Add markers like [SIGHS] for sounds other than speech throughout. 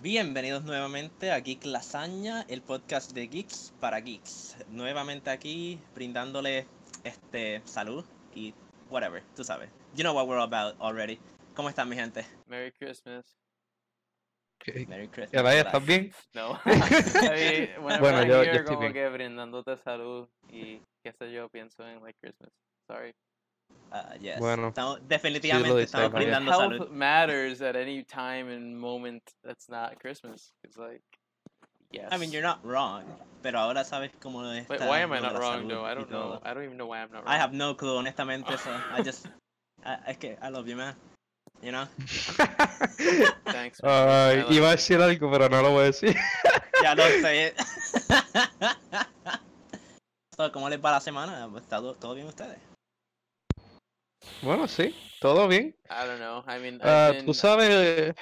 Bienvenidos nuevamente a Geek Lasaña, el podcast de Geeks para Geeks. Nuevamente aquí brindándole este salud y whatever, tú sabes. You know what we're about already. ¿Cómo están mi gente? Merry Christmas. Ok. Merry Christmas. Ya vaya, ¿estás bien? No. I Bueno, yo- yo estoy como bien. que brindándote salud y qué sé yo, pienso en like Christmas. Sorry. Ah, yes. Bueno, Estamos- definitivamente dices, estamos brindando Health salud. matters at any time and moment that's not Christmas. It's like, yes. I mean, you're not wrong, pero ahora sabes cómo está Wait, why am I not la wrong though? I don't know. I don't even know why I'm not wrong. I have no clue, honestamente, so I [LAUGHS] just... I, es que I love you, man. You know? [LAUGHS] Thanks. man. I Ay, love iba a you. decir algo, pero no lo voy a decir. Ya lo sé. [LAUGHS] so, ¿Cómo les va la semana? ¿Está todo, todo bien ustedes? Bueno, sí, todo bien. I don't know. I mean, ah, I've been, Tú sabes...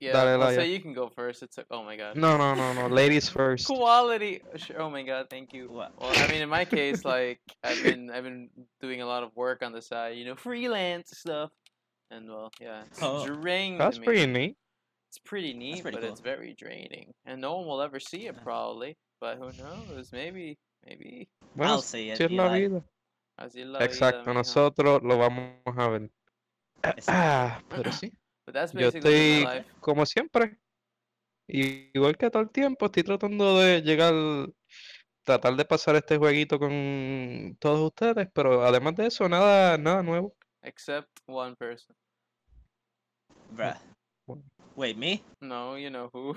yeah, dale, let's say you can go first. It's like, oh my god. No, no, no, no, ladies first. Quality. Oh my god, thank you. Well, I mean, in my case, like I've been I've been doing a lot of work on the side, you know, freelance stuff, and well, yeah, it's Oh. draining. That's me. pretty neat. It's pretty neat, pretty but it's cool. very draining, and no one will ever see it probably. But who knows? Maybe, maybe. Bueno, I'll see it, así es la vida. Así es la vida, Exacto, mijo. nosotros lo vamos a ver. Ah, [CLEARS THROAT] pero sí, [CLEARS THROAT] But that's yo basically my estoy como siempre. y- Igual que todo el tiempo, estoy tratando de llegar, tratar de pasar este jueguito con todos ustedes, pero además de eso, nada, nada nuevo. Except one person. Bruh. Wait, me? No, you know who.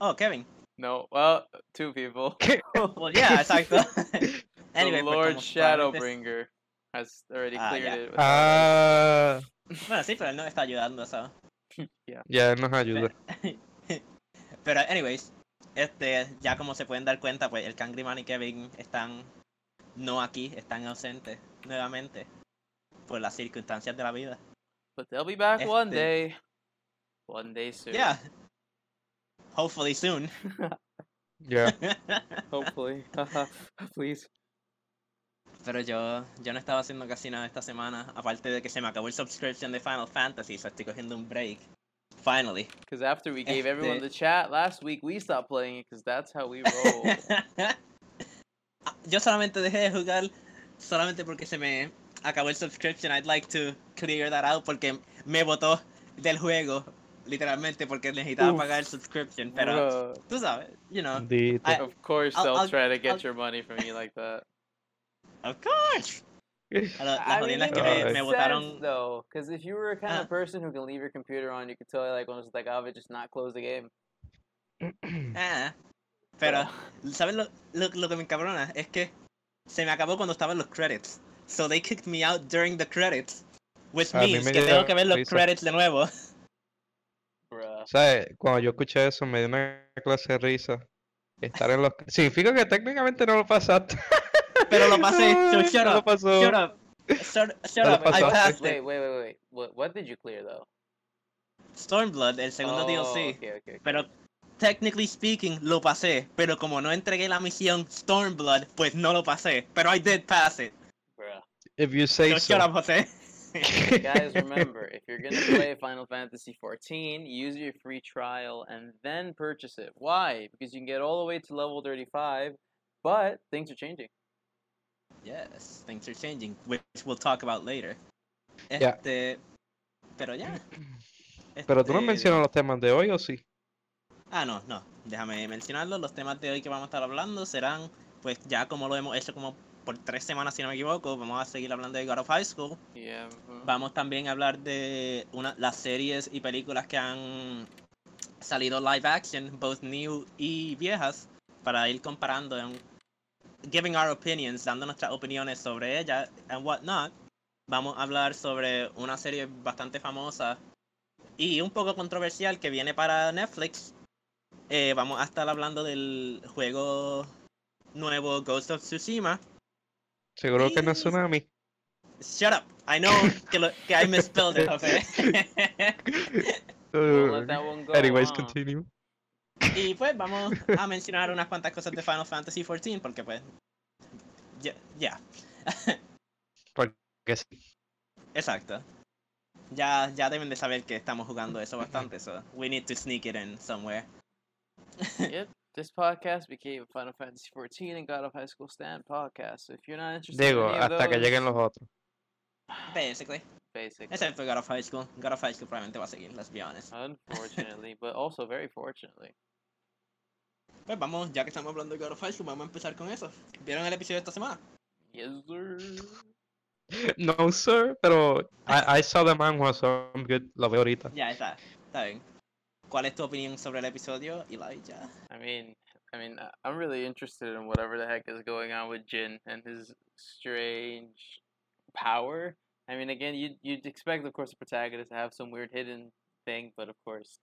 Oh, Kevin. no, well, two people. [LAUGHS] Well, yeah, exacto. [LAUGHS] [LAUGHS] anyway, the Lord Shadowbringer has already Ah, cleared ya. it. with Ah, Bueno, sí, pero él nos está ayudando, eso. ya él nos ayuda. Pero, anyways, este, ya como se pueden dar cuenta, pues el Cangriman y Kevin están no aquí, están ausentes nuevamente por las circunstancias de la vida. But they'll be back one Este- day. One day soon. Yeah. Hopefully soon. [LAUGHS] Ya. [LAUGHS] Hopefully. Please. Pero yo, yo no estaba haciendo casi nada esta semana, aparte de que se me acabó el subscription de Final Fantasy, so estoy cogiendo un break. Finally. Because after we gave everyone Este- the chat last week, we stopped playing it because that's how we roll. [LAUGHS] yo solamente dejé de jugar solamente porque se me acabó el subscription. I'd like to clear that out porque me botó del juego, literalmente, porque necesitaba Uf. pagar el subscription. Pero Bruh. tú sabes, you know, Bendito. I- of course, I'll- they'll I'll- try to get I'll- your money from you like that. of course. [LAUGHS] A la- I mean, que me, me botaron. though, because if you were a kind Ah. of person who can leave your computer on, you could tell like when it's like, oh, just not close the game. Ah, pero, [LAUGHS] ¿sabes lo, lo, lo que me encabrona? Es que se me acabó cuando estaban los credits. So they kicked me out during the credits. Which A means me que tengo que ver los risa. credits de nuevo. [LAUGHS] ¿Sabes? Cuando yo escuché eso me dio una clase de risa. Estar en los... [LAUGHS] Significa que técnicamente no lo pasaste. Pero lo pasé, so shut no lo up, pasó. Shut up. Shut, shut No up. I passed Wait, it. wait, wait, wait. What, what did you clear though? Stormblood, el segundo oh, DLC. Okay, okay, okay. Pero, technically speaking, lo pasé. Pero como no entregué la misión Stormblood, pues no lo pasé. Pero I did pass it. Bruh. If you say So shut up, Jose. Guys, [LAUGHS] remember, if you're gonna play Final Fantasy XIV, use your free trial and then purchase it. Why? Because you can get all the way to level 35, but things are changing. Yes, things are changing, which we'll talk about later. Yeah. Este, pero ya. [CLEARS THROAT] Pero tú no Este, mencionas los temas de hoy, ¿o sí? Ah, no, no. Déjame mencionarlo. Los temas de hoy que vamos a estar hablando serán, pues ya como lo hemos hecho como por tres semanas, si no me equivoco, vamos a seguir hablando de God of High School. Yeah. Vamos también a hablar de una, las series y películas que han salido live action, both new y viejas, para ir comparando and giving our opinions, dando nuestras opiniones sobre ellas and whatnot. Vamos a hablar sobre una serie bastante famosa y un poco controversial que viene para Netflix. Eh, vamos a estar hablando del juego nuevo Ghost of Tsushima. Seguro que no es. Tsunami. Shut up. I know que, lo, que I misspelled it. Uh, [LAUGHS] Anyways, continue. Y pues vamos a mencionar unas cuantas cosas de Final Fantasy XIV porque pues... Ya. ya. Porque sí. Exacto. Ya, ya deben de saber que estamos jugando eso bastante, so we need to sneak it in somewhere. Yep. This podcast became a Final Fantasy 14 and God of High School Stand podcast. So if you're not interested Digo, in any of hasta que lleguen los otros. Basically. basic. Excepto God of High School. God of High School probablemente va a seguir, let's be honest. Unfortunately, but also very fortunately. Pues vamos, ya que estamos hablando de God of High School, vamos a empezar con eso. ¿Vieron el episodio de esta semana? Yes, sir. [LAUGHS] No, sir, pero I, I saw the manhwa, so I'm good. Lo veo ahorita. Ya, está. Está bien. ¿Cuál es tu opinión sobre el episodio, Elijah? I mean, I mean, I'm really interested in whatever the heck is going on with Jin and his strange power. I mean, again, you'd you'd expect, of course, the protagonist to have some weird hidden thing, but of course,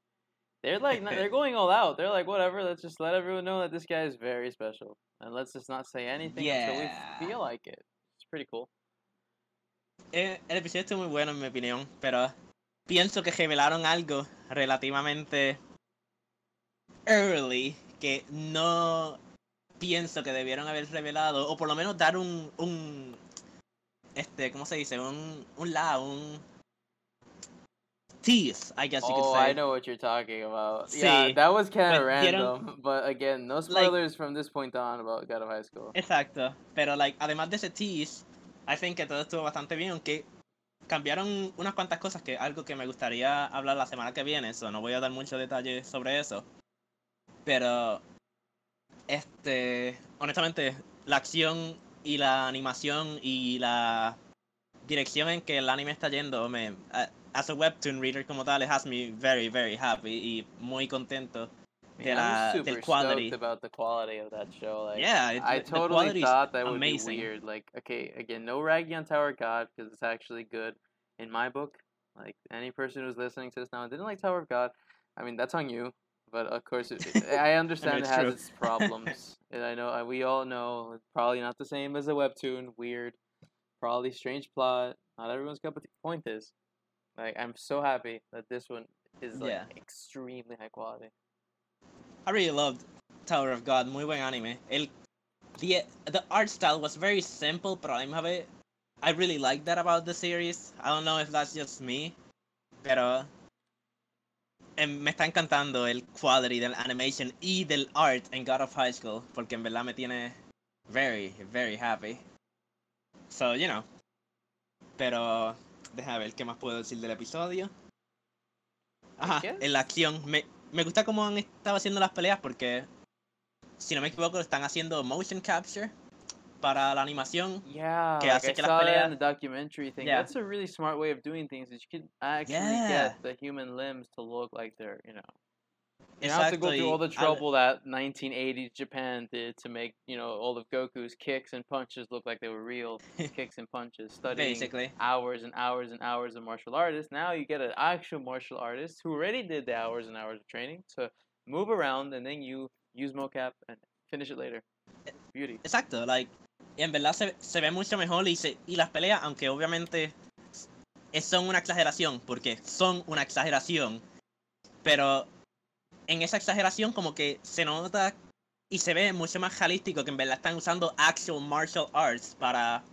they're like they're [LAUGHS] going all out. They're like, whatever. Let's just let everyone know that this guy is very special, and let's just not say anything until Yeah. we feel like it. It's pretty cool. Eh, el episodio estuvo muy bueno en mi opinión, pero pienso que revelaron algo relativamente early que no pienso que debieron haber revelado, o por lo menos dar un, un este, ¿cómo se dice? Un, un la, un tease, I guess you Oh, could say. I know what you're talking about. Yeah, Sí, that was kind of but dieron- random, but again, no Like- spoilers from this point on about God of High School. Exacto, pero like, además de ese tease, I think que todo estuvo bastante bien, aunque cambiaron unas cuantas cosas que algo que me gustaría hablar la semana que viene, eso no voy a dar muchos detalles sobre eso. Pero este, honestamente, la acción y la animación y la dirección en que el anime está yendo me a- as a webtoon reader como tal, it has me very very happy y muy contento. Man, I'm del super quality. stoked about the quality of that show. Like, Yeah, it- I totally thought that would amazing. be weird. Like, okay, again, no ragging on Tower of God because it's actually good in my book. Like, any person who's listening to this now and didn't like Tower of God, I mean, that's on you. But of course, it, it- I [LAUGHS] understand it has true. its problems, [LAUGHS] and I know uh, we all know it's probably not the same as a webtoon. Weird, probably strange plot. Not everyone's cup of tea. Point is, like, I'm so happy that this one is like Yeah. extremely high quality. I really loved Tower of God, muy buen anime. El, the, the art style was very simple, pero a la misma vez, I really like that about the series. I don't know if that's just me, pero em, me está encantando el quality del animation y del art en God of High School, porque en verdad me tiene very, very happy. So, you know. Pero, déjame ver qué más puedo decir del episodio. Ajá, en la acción. Me, me gusta cómo han estado haciendo las peleas porque, si no me equivoco, están haciendo motion capture para la animación. Yeah, que like hace I que las saw peleas- in the documentary thing. Yeah. That's a really smart way of doing things. Is you can actually Yeah. get the human limbs to look like they're, you know, you don't have to go through all the trouble that 1980s Japan did to make, you know, all of Goku's kicks and punches look like they were real [LAUGHS] kicks and punches. Studying Basically. hours and hours and hours of martial artists. Now you get an actual martial artist who already did the hours and hours of training to move around, and then you use mocap and finish it later. Eh, Beauty. Exacto, like, en verdad se, se ve mucho mejor y, se, y las peleas, aunque obviamente es- son una exageración, porque son una exageración, pero en esa exageración como que se nota y se ve mucho más realístico que en verdad están usando actual martial arts para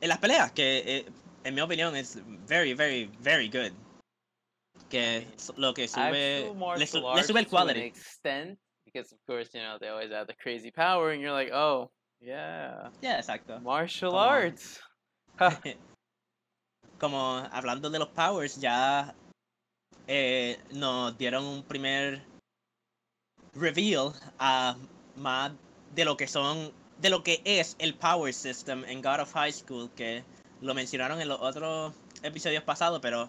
en las peleas, que eh, en mi opinión es very, very, very good. Que lo que sube, le, su- le sube el quality. extent because of course you know they always have the crazy power and you're like oh yeah Yeah, exacto. martial arts [LAUGHS] como hablando de los powers, ya eh, nos dieron un primer reveal a más de lo que son, de lo que es el power system en God of High School, que lo mencionaron en los otros episodios pasados, pero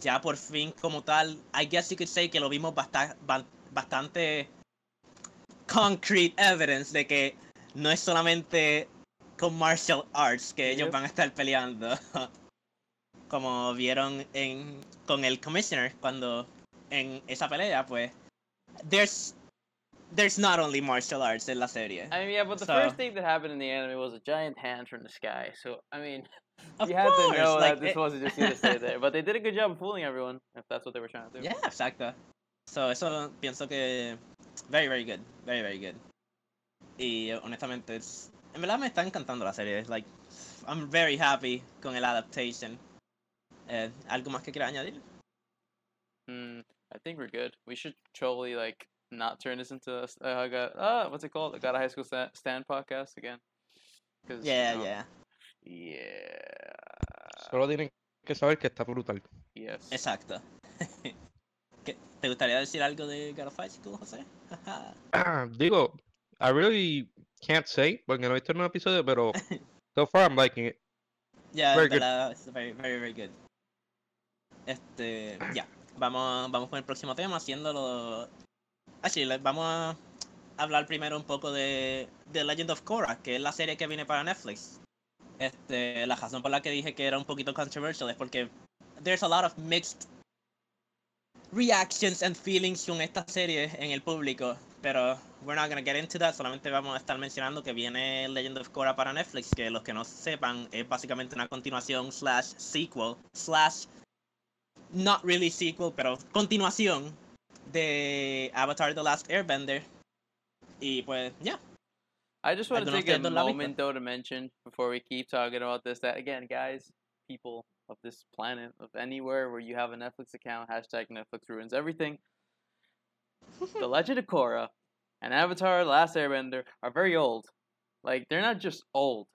ya por fin como tal, I guess you could say que lo vimos basta- ba- bastante concrete evidence de que no es solamente con martial arts que ellos van a estar peleando. [LAUGHS] Como vieron en con el commissioner cuando en esa pelea, pues there's there's not only martial arts en la serie. I mean yeah but the So- first thing that happened in the anime was a giant hand from the sky so I mean [LAUGHS] you had course, to know like, that this it- wasn't just gonna stay there [LAUGHS] but they did a good job of fooling everyone if that's what they were trying to do Yeah, exacto. So, eso pienso que. Very, very good. Very, very good. Y honestamente, es, en verdad me está encantando la serie. Like, I'm very happy con el adaptation. Eh, ¿Algo más que quiera añadir? Mm, I think we're good. We should totally like not turn this into a, uh, I got ah what's it called? I got a high school sta- stand podcast again. 'Cause, you Yeah, know, yeah. Yeah. Solo tienen que saber que está brutal. Yes. Exacto. [LAUGHS] ¿Qué- ¿Te gustaría decir algo de God of High School, José? [COUGHS] [COUGHS] Digo, I really can't say porque no he visto un episodio, pero [LAUGHS] so far I'm liking it. Ya, Very en good. verdad, es very, very, very good. Este, ya. Vamos, vamos con el próximo tema, haciéndolo. Así, vamos a hablar primero un poco de The Legend of Korra, que es la serie que viene para Netflix. Este, la razón por la que dije que era un poquito controversial es porque there's a lot of mixed reactions and feelings con esta serie en el público, pero we're not gonna get into that, solamente vamos a estar mencionando que viene Legend of Korra para Netflix, que los que no sepan es básicamente una continuación slash sequel slash not really sequel, pero continuación de Avatar The Last Airbender. Y pues, ya. I just want to take a ustedes la ha moment though to mention before we keep talking about this that again, guys, people of this planet, of anywhere where you have a Netflix account, hashtag Netflix ruins everything. [LAUGHS] the Legend of Korra and Avatar: The Last Airbender are very old. Like they're not just old;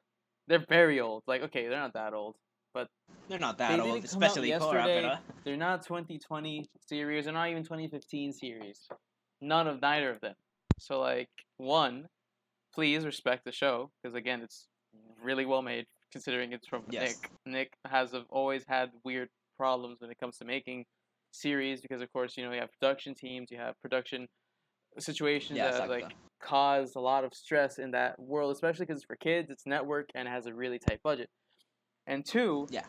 they're very old. Like okay, they're not that old. But they're not that didn't old, especially yesterday. They're not 2020 series. They're not even 2015 series. None of neither of them. So like one, please respect the show because again, it's really well made considering it's from Yes. Nick. Nick has always had weird problems when it comes to making series because of course you know you have production teams, you have production situations Yeah, that exacto. like cause a lot of stress in that world, especially because it's for kids, it's network, and it has a really tight budget. And two, Yeah.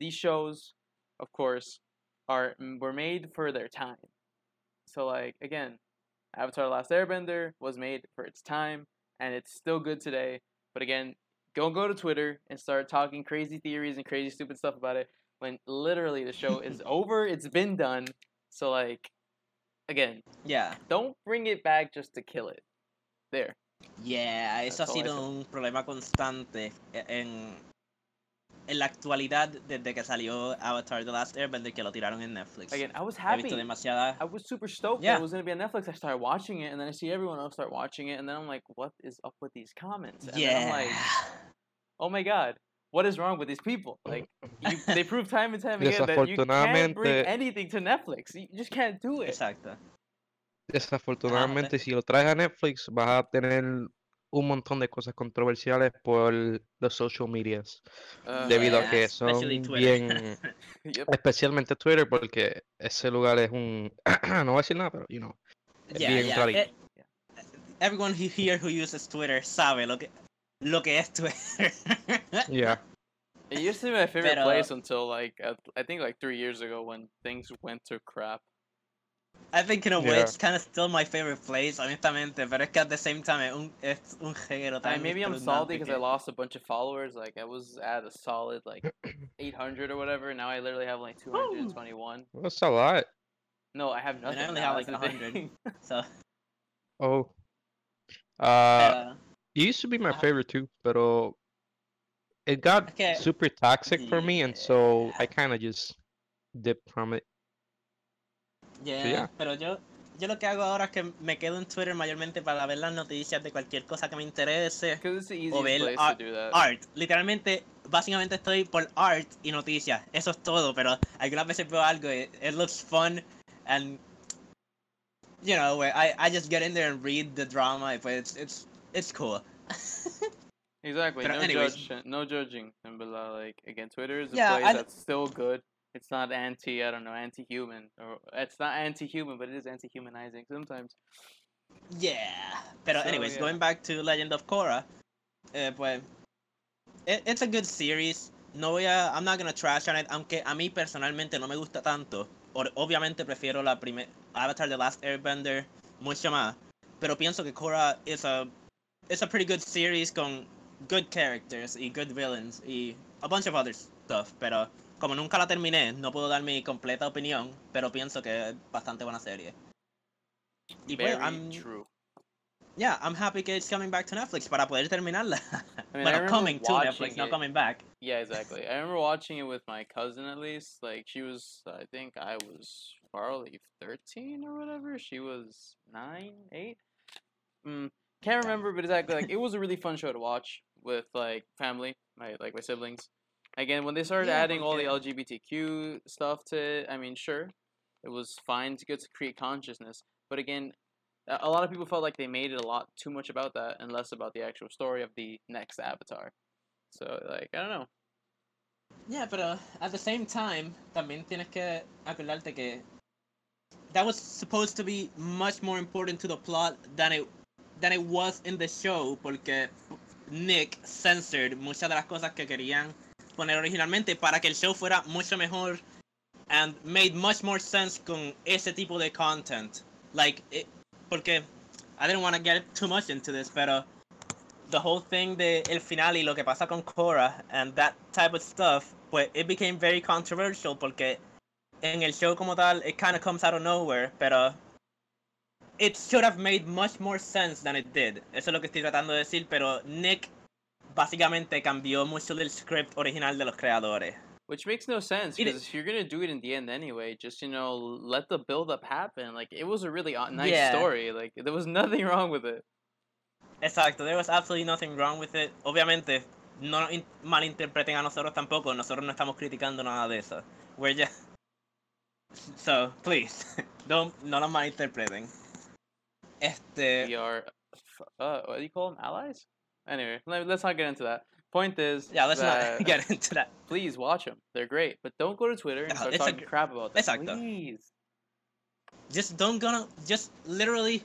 these shows, of course, are were made for their time. So like again, Avatar: Last Airbender was made for its time, and it's still good today. But again, don't go to Twitter and start talking crazy theories and crazy stupid stuff about it when literally the show is [LAUGHS] over. It's been done. So like, again, Yeah. don't bring it back just to kill it. There. Yeah, eso ha That's sido un problema constante en, en la actualidad desde que salió Avatar The Last Airbender que lo tiraron en Netflix. Again, I was He happy. visto demasiada... I was super stoked Yeah. that it was gonna be on Netflix. I started watching it, and then I see everyone else start watching it, and then I'm like, what is up with these comments? And then I'm like, oh my god, what is wrong with these people? Like, you, [LAUGHS] they prove time and time again that you can't bring anything to Netflix. You just can't do it. Exacto. Desafortunadamente, si lo traes a Netflix, vas a tener un montón de cosas controversiales por los social medias, Uh, debido a que son especially Twitter. bien, [LAUGHS] yep. especialmente Twitter, porque ese lugar es un, [CLEARS THROAT] no voy a decir nada, pero, you know, es Yeah, bien yeah. everyone who here who uses Twitter sabe lo que, lo que es Twitter. [LAUGHS] yeah. It used to be my favorite Pero- place until like uh, I think like three years ago when things went to crap. I think in a way Yeah. it's kind of still my favorite place, honestamente, pero es que at the same time es un, es un género I mean, maybe I'm salty because I lost a bunch of followers. Like I was at a solid like [CLEARS THROAT] 800 or whatever. Now I literally have like 221. That's a lot. No, I have nothing. I only now, have, like, 100. [LAUGHS] So, Oh. Uh, pero- it used to be my Ajá. favorite too, pero it got Es que- super toxic for me, and so I kind of just dipped from it. Yeah, pero yo, yo lo que hago ahora es que me quedo en Twitter mayormente para ver las noticias de cualquier cosa que me interese. Because it's the O ver place art- to do that. Art, literalmente, básicamente estoy por art y noticias, eso es todo, pero algunas veces veo algo, y it looks fun, and, you know, where I, I just get in there and read the drama, y pues it's, it's, it's cool. Exactly. Pero no anyways. judge, no judging. But like again, Twitter is a Yeah, place I- that's still good. It's not anti, I don't know, anti-human, or it's not anti-human, but it is anti-humanizing sometimes. Yeah. Pero So, anyways, yeah. going back to Legend of Korra, eh, pues it, it's a good series. No voy a, I'm not gonna trash on it, aunque a mí personalmente no me gusta tanto. Or- obviamente prefiero la primer Avatar The Last Airbender mucho más. Pero pienso que Korra is a it's a pretty good series con good characters y good villains y a bunch of other stuff. Pero como nunca la terminé, no puedo dar mi completa opinión, pero pienso que es bastante buena serie. Y pues, I'm, true. yeah, I'm happy que it's coming back to Netflix para poder terminarla. [LAUGHS] I mean, I bueno, remember coming to Netflix, not coming back. Yeah, exactly. I remember watching it with my cousin at least. Like she was, I think I was probably thirteen or whatever. She was nine, eight. Mm, can't remember, but exactly like it was a really fun show to watch with like family, my like my siblings. Again, when they started Yeah, adding all the LGBTQ stuff to it, I mean, sure, it was fine to get to create consciousness. But again, a lot of people felt like they made it a lot too much about that and less about the actual story of the next Avatar. So like I don't know. Yeah, pero at the same time, también tienes que acordarte que that was supposed to be much more important to the plot than it than it was in the show porque Nick censored muchas de las cosas que querían poner originalmente para que el show fuera mucho mejor and made much more sense con ese tipo de content. Like, it, porque I didn't want to get too much into this, pero the whole thing de el final y lo que pasa con Cora and that type of stuff, pues it became very controversial porque en el show como tal it kind of comes out of nowhere, pero it should have made much more sense than it did. Eso es lo que estoy tratando de decir, pero Nick básicamente cambió mucho del script original de los creadores. Which makes no sense because if you're gonna do it in the end anyway, just you know, let the build up happen. Like it was a really nice Yeah. story. Like there was nothing [LAUGHS] wrong with it. Exacto, there was absolutely nothing wrong with it. Obviamente, no malinterpreten a nosotros tampoco, nosotros no estamos criticando nada de eso. We're just... So, please, [LAUGHS] don't, no nos malinterpreten. Este... We are, uh, what do you call them? Allies? Anyway, let, let's not get into that. Point is, Yeah, let's not [LAUGHS] get into that. please watch them. They're great, but don't go to Twitter and No, start talking crap about them. Please. Just don't gonna... Just literally...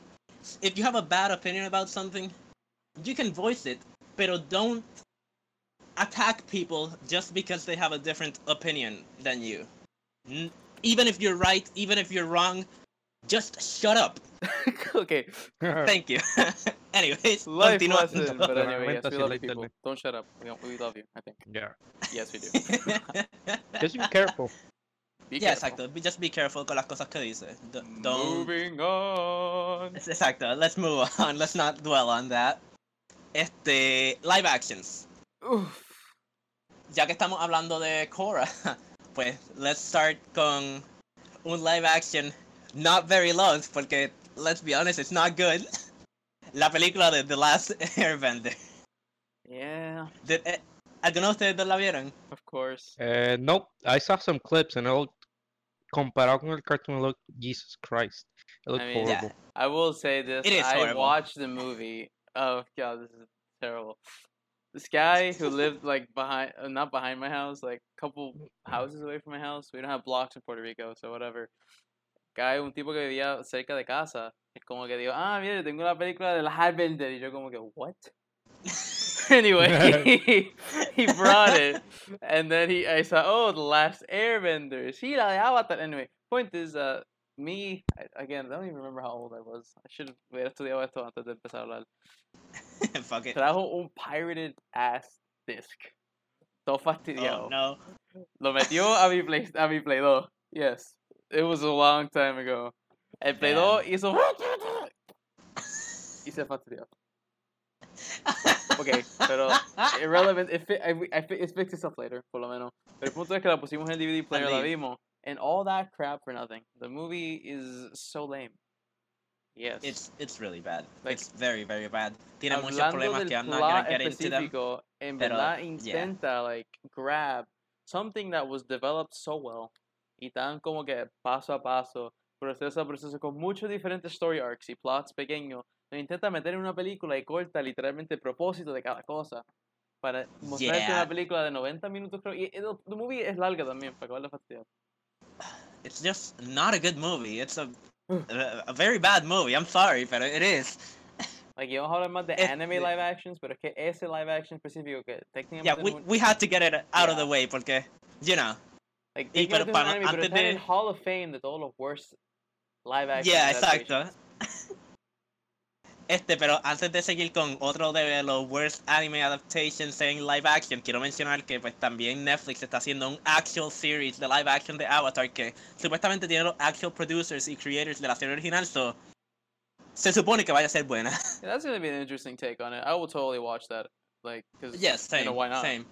If you have a bad opinion about something, you can voice it, but don't attack people just because they have a different opinion than you. N- even if you're right, even if you're wrong, just shut up. [LAUGHS] okay, Thank you. [LAUGHS] Anyways, life continuando. lesson. But anyway, yes, Argumenta we sin love la you people. internet. Don't shut up. We, we love you. I think. Yeah. Yes, we do. [LAUGHS] Just be careful. Be yeah, careful. exacto. Be- Just be careful con las cosas que dice. D- Don't. Moving on. Exacto. Let's move on. Let's not dwell on that. Este, live actions. Oof. Ya que estamos hablando de Korra, pues let's start con un live action not very long, porque let's be honest, it's not good. [LAUGHS] La película de The Last Airbender. Yeah, Did, eh, ¿Algunos de ustedes la vieron? of course. Uh, nope. I saw some clips and it looked, comparado con el cartoon, it looked Jesus Christ. It looked I mean, Yeah. I will say this. It is I horrible. watched the movie. Oh god, this is terrible. This guy who lived like behind, uh, not behind my house, like a couple houses away from my house. We don't have blocks in Puerto Rico, so whatever. Guy, un tipo que vivía cerca de casa, es como que digo, ah, mire, tengo la película de la y yo como que, what? [LAUGHS] anyway, he, [LAUGHS] [LAUGHS] he brought it, and then he, I saw, oh, the Last Airbender. Sí, la de Avatar. Anyway, point is, uh, me, I, again, I don't even remember how old I was. I should have hubiera estudiado esto antes de empezar a hablar. Fuck it. Trajo un pirated ass disc. Todo fastidiado. Oh, no. Lo metió a mi Play, a mi Play 2. Yes. It was a long time ago. El Play 2 hizo... y se fastidió. Ok, pero [LAUGHS] irrelevant. It, fi- I, I, fi- it fixed itself later, por lo menos. Pero el punto es que la pusimos en el DVD player, la Indeed. vimos. And all that crap for nothing. The movie is so lame. Yes. It's it's really bad. Like, it's very very bad. Tiene muchos Hablando problemas del que I'm not plot gonna get into them. específico, en pero, verdad yeah. intenta like grab something that was developed so well y tan como que paso a paso, proceso a proceso con muchos diferentes story arcs y plots pequeños, lo intenta meter en una película y corta literalmente el propósito de cada cosa para mostrarte Yeah. una película de 90 minutos creo y el, the movie es larga también para acabar de fastidiar. It's just not a good movie. It's a a, a very bad movie. I'm sorry, but it is. Like, vamos a hablar más de Este- anime live actions, pero es que ese live action específico que técnicamente Yeah, we, we had to get it out of the Yeah. way porque, you know. Like, Y pero para- anime, antes en de- Hall of Fame de todos los worst live action Yeah, exacto. Este, pero antes de seguir con otro de los worst anime adaptations en live action, quiero mencionar que pues también Netflix está haciendo un actual series de live action de Avatar que supuestamente tiene los actual producers y creators de la serie original, so se supone que vaya a ser buena. Yeah, that's gonna be an interesting take on it. I will totally watch that. Like, cause yes, you same, know, why not? same.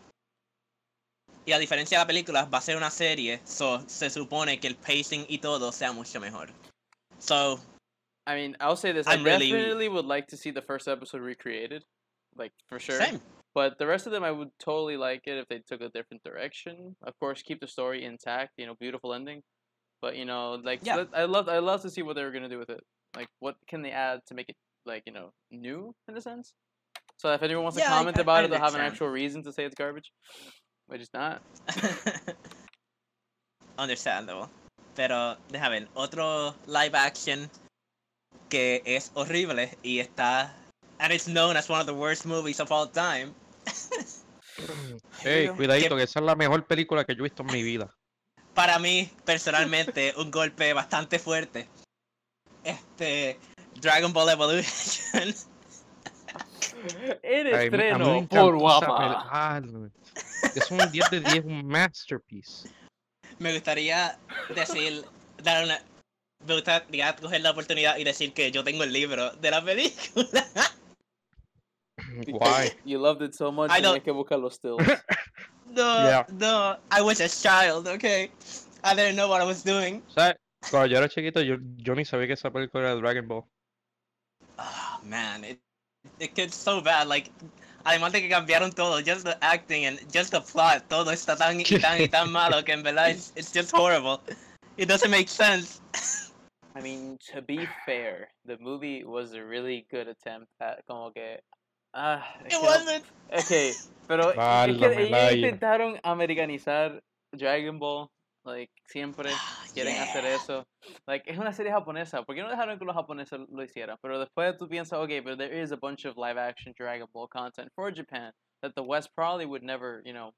Y a diferencia de la película, va a ser una serie, so se supone que el pacing y todo sea mucho mejor. So, I mean, I'll say this: I'm I really- would like to see the first episode recreated, like for sure. same. But the rest of them, I would totally like it if they took a different direction. Of course, keep the story intact. You know, beautiful ending. But you know, like Yeah. let- I love I love to see what they were gonna do with it. Like, what can they add to make it like you know new in a sense? So if anyone wants Yeah, to comment I- about I it, they'll have an actual reason to say it's garbage, which is not. [LAUGHS] Understandable. Pero, déjame ver, otro live action que es horrible y está. And it's known as one of the worst movies of all time. [LAUGHS] Ey, go. cuidadito, que esa es la mejor película que yo he visto en mi vida. Para mí, personalmente, [LAUGHS] un golpe bastante fuerte. Este. Dragon Ball Evolution. El estreno por guapa. Es un 10 de 10, un masterpiece. Me gustaría decir. Dar una. Me gustaría coger la oportunidad y decir que yo tengo el libro de la película. [LAUGHS] Guay. You loved it so much. I Tenía don't- que buscar los stills. [LAUGHS] No, Yeah. no. I was a child, okay? I didn't know what I was doing. ¿Sabes? Cuando yo era chiquito, yo, yo ni sabía que esa película era Dragon Ball. Oh, man, it, it gets so bad. Like, además de que cambiaron todo, just the acting and just the plot, todo está tan y tan y tan malo que en verdad it's, it's just horrible. It doesn't make sense. I mean, to be fair, the movie was a really good attempt at como que. Ah, It que wasn't. Okay, pero es que Válgame, ellos intentaron americanizar Dragon Ball. Like, siempre quieren hacer eso. Like, es una serie japonesa. ¿Por qué no dejaron que los japoneses lo hicieran? Pero después tú piensas, okay, but there is a bunch of live action Dragon Ball content for Japan that the West probably would never, you know,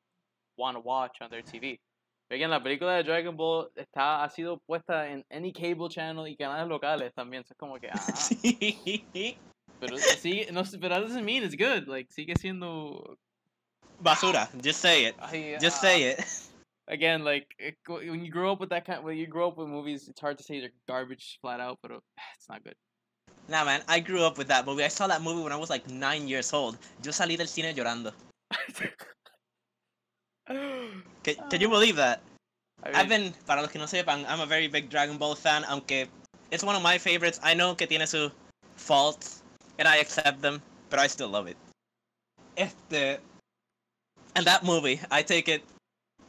want to watch on their TV. Again, la película de Dragon Ball está, ha sido puesta en any cable channel y canales locales también. Es como que, [LAUGHS] ah, Sí. pero sigue, no, sé, pero that doesn't mean it's good. Like, sigue siendo Basura. Just say it. Ay, Just ah. say it. [LAUGHS] again, like it, when you grow up with that kind, when you grow up with movies, it's hard to say they're garbage flat out, but uh, it's not good. Nah, man, I grew up with that movie. I saw that movie when I was like nine years old. Yo salí del cine llorando. [LAUGHS] Can, can you believe that? I I've been, para los que no sepan, I'm a very big Dragon Ball fan, aunque it's one of my favorites. I know que tiene sus faults, and I accept them, but I still love it. Este, and that movie, I take it,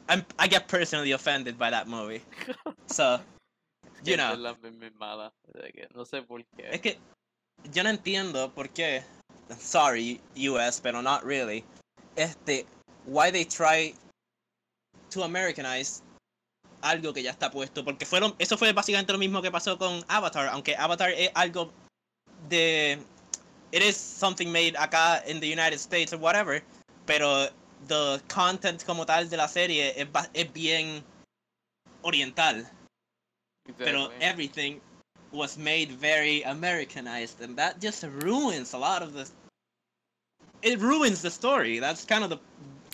I'm, I get personally offended by that movie. [LAUGHS] So, you know, es la meme mala, o sea que no sé por qué. es que yo no entiendo por qué, sorry US, pero not really, este, why they try to Americanize algo que ya está puesto, porque fueron, eso fue básicamente lo mismo que pasó con Avatar, aunque Avatar es algo de, it is something made acá in the United States or whatever, pero the content como tal de la serie es, es bien oriental. Pero Exactly. everything was made very Americanized, and that just ruins a lot of the. It ruins the story. That's kind of the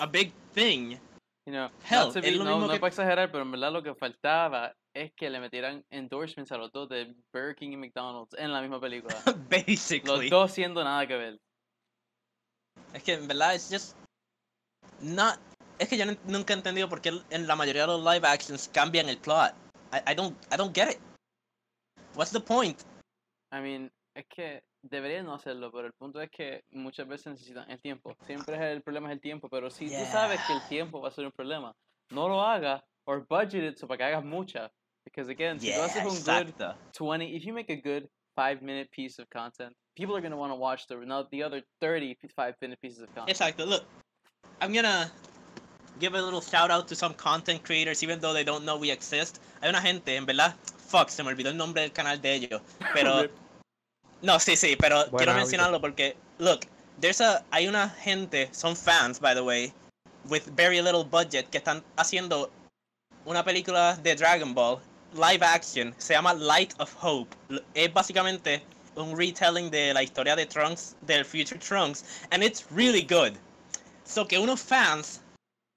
a big thing. You know, Hell, es be, lo no, mismo no que- para exagerar, pero en verdad lo que faltaba es que le metieran endorsements a los dos de Burger King y McDonald's en la misma película. [LAUGHS] Los Basically, dos siendo nada que ver. es que en verdad es just not. Es que yo no- nunca he entendido por qué en la mayoría de los live actions cambian el plot. I, I don't I don't get it. What's the point? I mean, es que deberían no hacerlo, pero el punto es que muchas veces necesitan el tiempo. Siempre es el problema es el tiempo, pero si tú sabes que el tiempo va a ser un problema, no lo hagas or budget it so para que hagas mucha. Because again, si tú Yeah, haces un good exacto. 20, if you make a good five minute piece of content, people are going to want to watch the the other 35 minute pieces of content. Exacto. Look, I'm gonna give a little shout out to some content creators, even though they don't know we exist. Hay una gente, en verdad, fuck, se me olvidó el nombre del canal de ellos. Pero, [LAUGHS] no, sí, sí, pero quiero mencionarlo porque, look, there's a, hay una gente, son fans, by the way, with very little budget, que están haciendo una película de Dragon Ball, live action, se llama Light of Hope. Es básicamente un retelling de la historia de Trunks, del Future Trunks, and it's really good. So que unos fans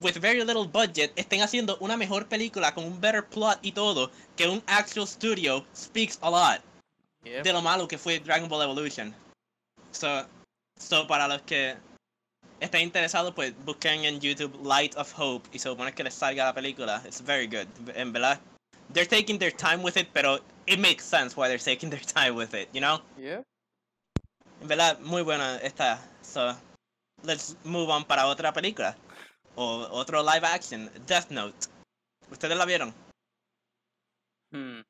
with very little budget estén haciendo una mejor película con un better plot y todo que un actual studio speaks a lot. Yep. de lo malo que fue Dragon Ball Evolution. So, so para los que estén interesados, pues busquen en YouTube Light of Hope y se supone que les salga la película. It's very good. En verdad, they're taking their time with it, pero it makes sense why they're taking their time with it, you know? Yep. En verdad, muy buena esta. So, let's move on para otra película. O otro live action, Death Note. ¿Ustedes la vieron? Hmm.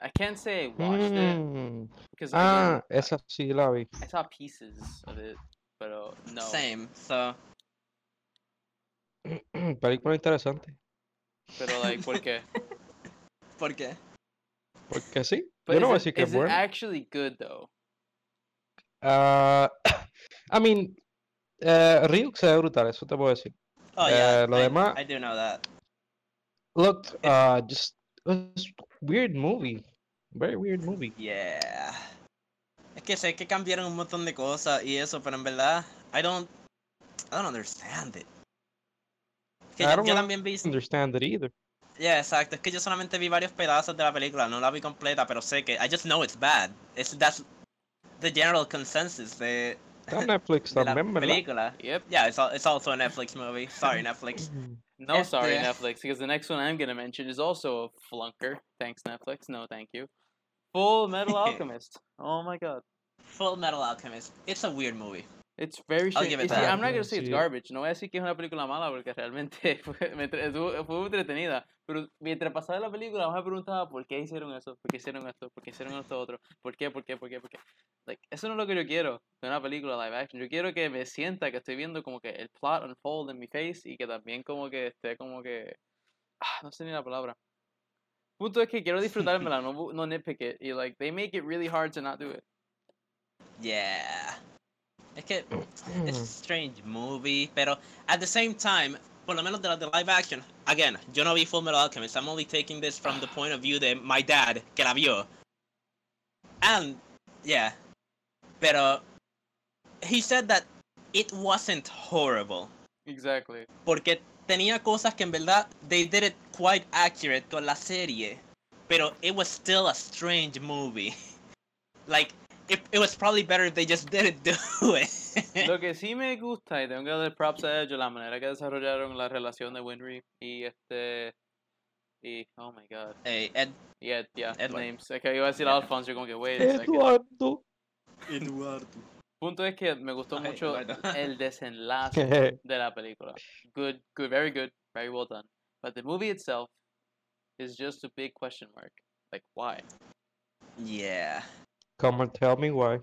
I can't say I watched it Mm. because Ah, again, esa sí la vi. I saw pieces of it, pero no. Same. So, [CLEARS THROAT] Película interesante. Pero like, ¿por qué? [LAUGHS] ¿por qué? Porque sí. But Yo no voy a is, decir it, que is es it bueno. actually good though? Ah, [COUGHS] I mean, eh, Ryuk se ve brutal, eso te puedo decir. Oh, yeah. Eh, lo I, demás- I do know that. Look, uh, just weird movie. Very weird movie. Yeah. Es que sé que cambiaron un montón de cosas y eso, pero en verdad, I don't, I don't understand it. Es que I yo, don't yo también vi, Understand it either. yeah, exacto, es que yo solamente vi varios pedazos de la película, no la vi completa, pero sé que, I just know it's bad. It's, that's the general consensus de, Está en Netflix de la también, ¿verdad? película. Yep. Yeah, it's, al- it's also a Netflix movie. Sorry, [LAUGHS] Netflix. No, sorry, Este- Netflix, because the next one I'm gonna mention is also a flunker. Thanks, Netflix. No, thank you. Full Metal [LAUGHS] Alchemist. Oh my god. Full Metal Alchemist. It's a weird movie. It's very I'll strange. give it Y sí, that. I'm not gonna say it's garbage. No voy a decir que es una película mala porque realmente [LAUGHS] fue, fue muy entretenida. Pero mientras pasaba la película, me preguntaba por qué hicieron eso, por qué hicieron esto, por qué hicieron esto otro, por qué, por qué, por qué, por qué. Like, eso no es lo que yo quiero de una película live action. Yo quiero que me sienta que estoy viendo como que el plot unfold en mi face y que también como que esté como que... Ah, no sé ni la palabra. Punto es que quiero [LAUGHS] disfrutármela, no, no nitpick it. Y like, they make it really hard to not do it. Yeah. Es que mm. it's a strange movie, pero at the same time, por lo menos de la de live action, again, yo no vi Full Metal Alchemist. I'm only taking this from the point of view de my dad, que la vio. And, yeah. Pero, he said that it wasn't horrible. Exactly. Porque tenía cosas que en verdad, they did it quite accurate con la serie. Pero it was still a strange movie. [LAUGHS] Like, it, it was probably better if they just [LAUGHS] didn't do it. Lo que sí me gusta y tengo que darle props a ellos la manera que desarrollaron la relación de Winry y este y oh my god Hey, Ed, y Ed, yeah, Edward. names. Es que iba a decir Yeah. Alfonso yo como que wait a. Eduardo. Eduardo. Punto es que me gustó Ay, mucho Eduardo. [LAUGHS] el desenlace [LAUGHS] de la película. Good, good, very good, very well done. But the movie itself is just a big question mark. Like why? Yeah. Come and tell me why.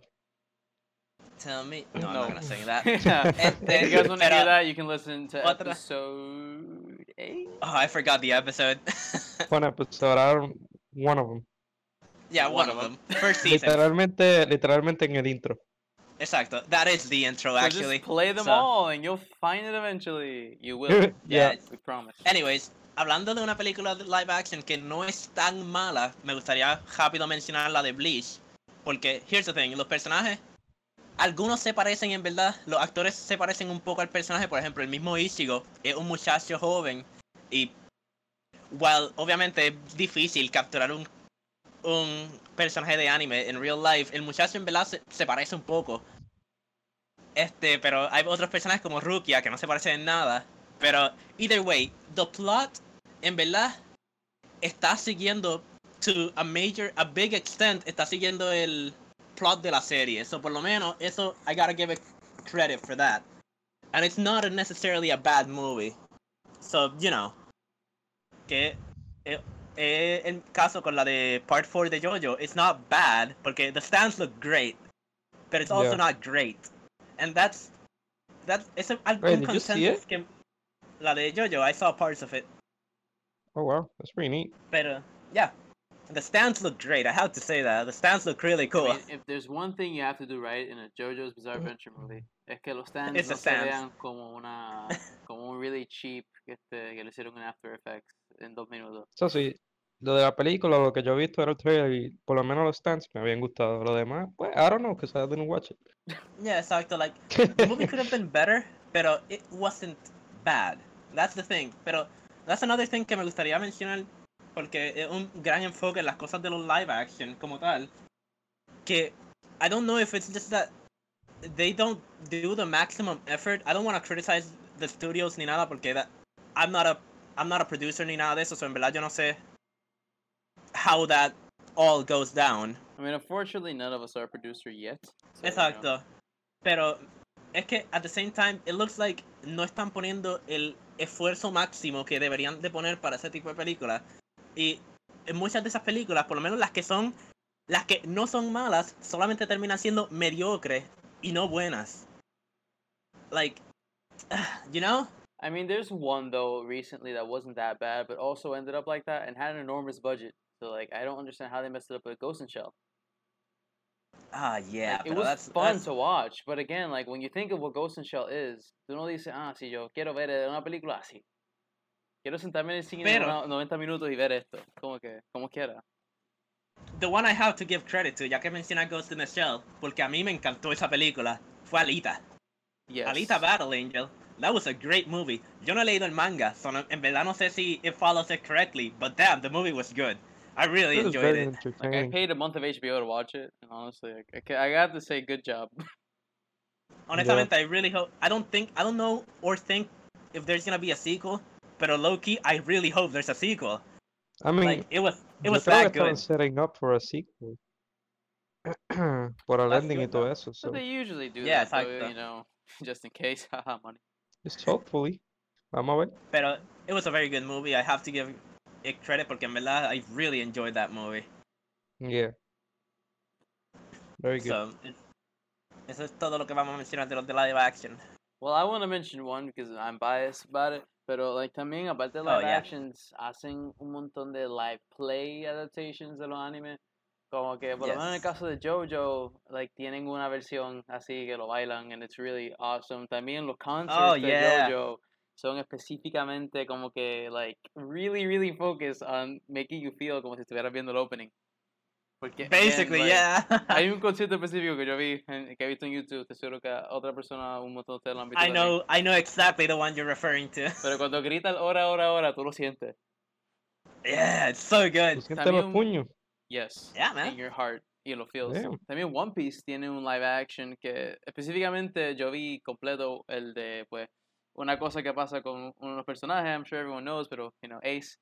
Tell me. No, I'm No. not gonna say that. [LAUGHS] Yeah. [LAUGHS] Este, If you guys want to hear that, you can listen to Otra- episode eight. Oh, I forgot the episode. [LAUGHS] One episode, I don't, one of them. yeah, one, One of of them. First season. Literalmente, literalmente en el intro. Exacto. That is the intro, So actually. just play them So- all and you'll find it eventually. You will. yeah. We promise. Anyways, hablando de una película de live action que no es tan mala, me gustaría rápido mencionar la de Bleach. Porque, here's the thing, los personajes, algunos se parecen en verdad, los actores se parecen un poco al personaje, por ejemplo, el mismo Ichigo es un muchacho joven y, while obviamente es difícil capturar un, un personaje de anime en real life, el muchacho en verdad se, se parece un poco. Este, pero hay otros personajes como Rukia que no se parecen en nada. Pero, either way, the plot, en verdad, está siguiendo, to a major, a big extent, está siguiendo el plot de la serie. So, por lo menos, eso, I gotta give it credit for that. And it's not a necessarily a bad movie. So, you know, que eh, eh, en caso con la de Part 4 de JoJo, it's not bad, porque the stands look great, but it's also Yeah. not great. And that's, that's, it's a, Wait, did you see consensus que, la de JoJo, I saw parts of it, Oh wow, that's pretty neat. pero, yeah, the stands look great, I have to say that, the stands look really cool. I mean, if there's one thing you have to do right in a JoJo's Bizarre mm. Adventure movie, es que los stands It's no the se stands. vean como una, [LAUGHS] como un really cheap este, que le hicieron en After Effects en dos minutos. Eso sí, lo de la película, lo que yo he visto era el trailer y por lo menos los stands me habían gustado. Lo demás, pues, I don't know, because I didn't watch it. [LAUGHS] Yeah, exacto, like, [LAUGHS] the movie could have been better, pero it wasn't bad. That's the thing. Pero that's another thing que me gustaría mencionar porque es un gran enfoque en las cosas de los live action como tal. que I don't know if it's just that they don't do the maximum effort. I don't want to criticize the studios ni nada porque that, I'm not a I'm not a producer ni nada de eso, so en verdad yo no sé how that all goes down. I mean, unfortunately, none of us are a producer yet. so, you know. Exacto. Pero es que at the same time it looks like no están poniendo el esfuerzo máximo que deberían de poner para ese tipo de películas. Y en muchas de esas películas, por lo menos las que son las que no son malas, solamente terminan siendo mediocres y no buenas. Like [SIGHS] you know? I mean, there's one though recently that wasn't that bad, but also ended up like that and had an enormous budget. So like, I don't understand how they messed it up with Ghost in Shell. Ah, yeah. Like, it was that's, fun that's- to watch, but again, like when you think of what Ghost in Shell is, tú no dices, ah, si yo quiero ver una película así. Quiero sentarme en el cine Pero- una- 90 minutos y ver esto, como que, como quiera. The one I have to give credit to, ya que menciona Ghost in the Shell, porque a mí me encantó esa película, fue Alita. Yes. Alita Battle Angel. That was a great movie. Yo no he leído el manga, so no- en verdad no sé si it follows it correctly, but damn, the movie was good. I really It enjoyed it. Like I paid a month of HBO to watch it, and honestly, I, ca- I got to say, good job. Honestamente, I really hope. I don't think. I don't know or think if there's gonna be a sequel, pero low key, I really hope there's a sequel. I mean, Like it was. It was creo que that estaban good. setting up for a sequel. [CLEARS THROAT] Por el That's ending y good, todo eso. So they usually do Yeah, that, though, you know, [LAUGHS] just in case. [LAUGHS] Haha, money. just hopefully. Vamos a ver. Pero it was a very good movie. I have to give it credit porque en verdad I really enjoyed that movie. Yeah. Very good. So, eso es todo lo que vamos a mencionar de los de live action. Well, I want to mention one because I'm biased about it, pero like también aparte de Oh, live yeah. actions hacen un montón de live play adaptations de los animes, como que por lo menos en el Yes. caso de JoJo, like tienen una versión así que lo bailan and it's really awesome. También los concerts Oh, de yeah. JoJo son específicamente como que like really really focused on making you feel como si estuvieras viendo el opening. Porque Basically, like, yeah. [LAUGHS] Hay un concierto específico que yo vi, en- que he visto en YouTube, te seguro que otra persona, un montón de ustedes lo han visto. I también. know, I know exactly the one you're referring to. Pero cuando grita el hora, hora, hora, tú lo sientes. Yeah, it's so ¿Tú good. sientes los puños? Yes. Yeah, In man. your heart. Y lo feels. Damn. También One Piece tiene un live action que específicamente yo vi completo el de, pues, una cosa que pasa con uno de los personajes, I'm sure everyone knows, pero, you know, Ace.